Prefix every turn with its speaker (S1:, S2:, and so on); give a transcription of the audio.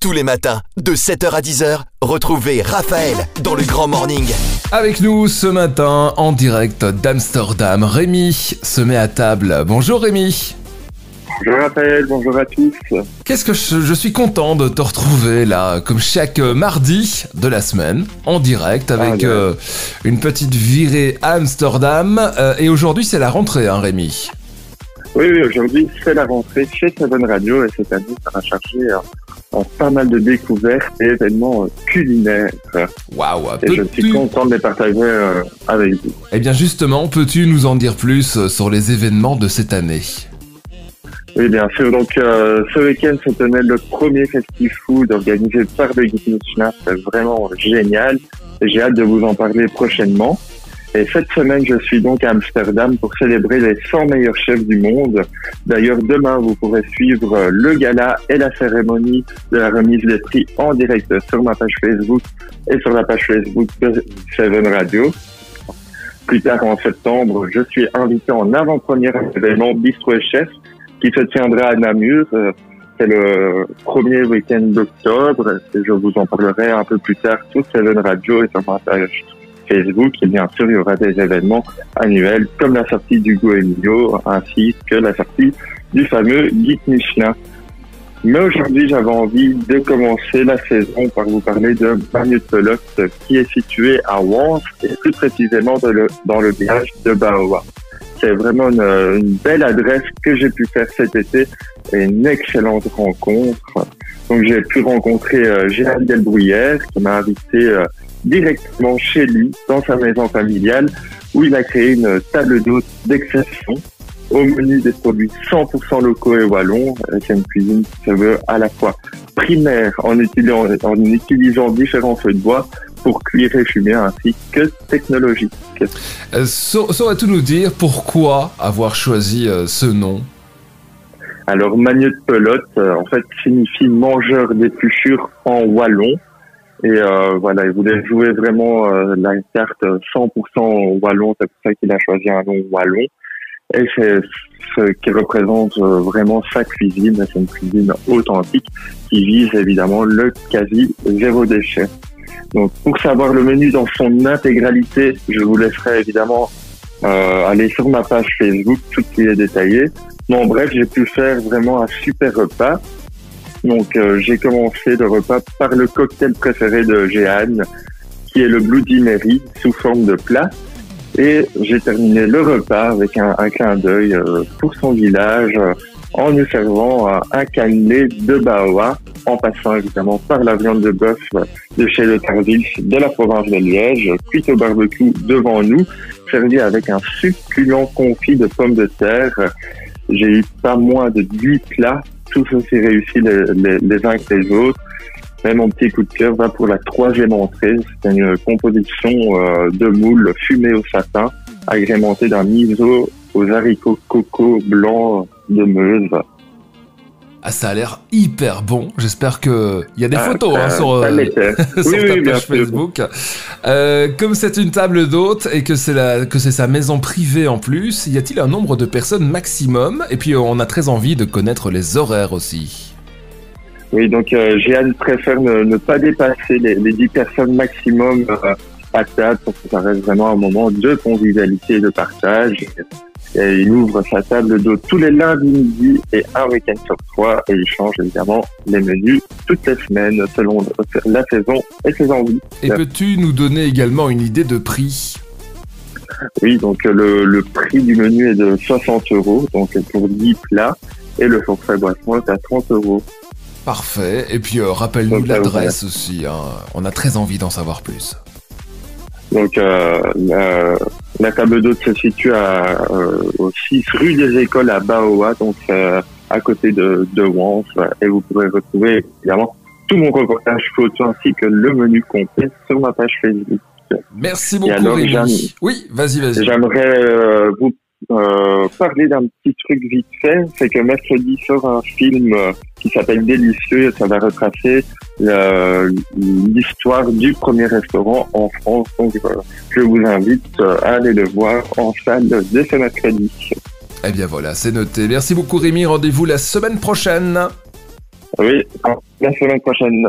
S1: Tous les matins, de 7h à 10h, retrouvez Raphaël dans le Grand Morning.
S2: Avec nous ce matin, en direct d'Amsterdam, Rémi se met à table. Bonjour Rémi.
S3: Bonjour Raphaël, bonjour à tous.
S2: Qu'est-ce que je, je suis content de te retrouver là, comme chaque mardi de la semaine, en direct, avec
S3: Ah,
S2: euh, une petite virée à Amsterdam. Euh, et aujourd'hui, c'est la rentrée, hein, Rémi.
S3: Oui, oui, aujourd'hui c'est la rentrée chez Seven Radio et cette année ça va charger euh, en pas mal de découvertes et événements euh, culinaires.
S2: Waouh,
S3: Et je suis content de les partager euh, avec vous.
S2: Eh bien, justement, peux-tu nous en dire plus euh, sur les événements de cette année?
S3: Oui, bien sûr. Donc euh, ce week-end se tenait le premier festival food organisé par le Guide Michelin. C'est vraiment génial j'ai hâte de vous en parler prochainement. Et cette semaine, je suis donc à Amsterdam pour célébrer les 100 meilleurs chefs du monde. D'ailleurs, demain, vous pourrez suivre euh, le gala et la cérémonie de la remise des prix en direct sur ma page Facebook et sur la page Facebook de Seven Radio. Plus tard en septembre, je suis invité en avant-première à l'événement Bistro et Chef qui se tiendra à Namur. Euh, C'est le premier week-end d'octobre et je vous en parlerai un peu plus tard sur Seven Radio et sur ma page Facebook. Et bien sûr, il y aura des événements annuels comme la sortie du Goemio ainsi que la sortie du fameux Guide Michelin. Mais aujourd'hui, j'avais envie de commencer la saison par vous parler de Pelote qui est situé à Wans et plus précisément dans le, village de Baoa. C'est vraiment une, une belle adresse que j'ai pu faire cet été et une excellente rencontre. Donc j'ai pu rencontrer euh, Gérald Delbruyère qui m'a invité euh, directement chez lui dans sa maison familiale où il a créé une table d'hôte d'exception au menu des produits 100% locaux et wallons. Euh, C'est une cuisine qui se veut à la fois primaire en utilisant, en utilisant différents feux de bois pour cuire et fumer ainsi que technologique.
S2: Euh, sa- Saurais-tu nous dire pourquoi avoir choisi euh, ce nom?
S3: Alors, Magneux de pelote, euh, en fait, signifie mangeur d'épluchures en wallon. Et euh, voilà, il voulait jouer vraiment euh, la carte 100% wallon. C'est pour ça qu'il a choisi un nom wallon. Et c'est ce qui représente euh, vraiment sa cuisine. C'est une cuisine authentique qui vise évidemment le quasi zéro déchet. Donc, pour savoir le menu dans son intégralité, je vous laisserai évidemment euh, aller sur ma page Facebook, tout qui est détaillé. Bon, bref, j'ai pu faire vraiment un super repas. Donc, euh, j'ai commencé le repas par le cocktail préféré de Jeanne, qui est le Bloody Mary sous forme de plat. Et j'ai terminé le repas avec un, clin d'œil euh, pour son village, euh, en nous servant un cannelé de Baoa, en passant évidemment par la viande de bœuf de chez Le Tarville de la province de Liège, cuite au barbecue devant nous, servi avec un succulent confit de pommes de terre. J'ai eu pas moins de 10 plats, tous aussi réussis les, les, les uns que les autres. Mais mon petit coup de cœur va pour la troisième entrée. C'est une composition euh, de moules fumées au satin, agrémentée d'un miso aux haricots coco blancs de Meuse.
S2: Ah, ça a l'air hyper bon. J'espère que il y a des
S3: Ah,
S2: photos
S3: ça-
S2: hein, sur, euh, sur
S3: Oui,
S2: ta
S3: oui,
S2: page. Facebook. Euh, comme c'est une table d'hôte et que c'est la que c'est sa maison privée en plus, y a-t-il un nombre de personnes maximum? Et puis on a très envie de connaître les horaires aussi.
S3: Oui, donc euh, Jeanne préfère ne, ne pas dépasser les, les 10 personnes maximum euh, à table pour que ça reste vraiment un moment de convivialité et de partage. Et il ouvre sa table d'eau tous les lundis midi et un week-end sur trois et il change évidemment les menus toutes les semaines selon la saison et ses envies.
S2: Et peux-tu nous donner également une idée de prix?
S3: Oui, donc euh, le, le prix du menu est de 60 euros, donc pour 10 plats et le forfait boisson est à 30 euros.
S2: Parfait. Et puis euh, rappelle-nous l'adresse aussi. hein. On a très envie d'en savoir plus.
S3: Donc euh, la, la table d'hôte se situe à, euh, au 6 rue des Écoles à Baoa, donc euh, à côté de, de Wans, et vous pourrez retrouver évidemment tout mon reportage photo ainsi que le menu complet sur ma page Facebook.
S2: Merci beaucoup
S3: alors,
S2: Rémi.
S3: Jeanne
S2: Oui, vas-y, vas-y.
S3: J'aimerais euh, vous euh, parler d'un petit truc vite fait, c'est que mercredi sort un film euh, qui s'appelle Délicieux et ça va retracer euh, l'histoire du premier restaurant en France. Donc euh, je vous invite euh, à aller le voir en salle dès ce mercredi.
S2: Eh bien voilà, c'est noté. Merci beaucoup Rémi. Rendez-vous la semaine prochaine.
S3: Oui, la semaine prochaine.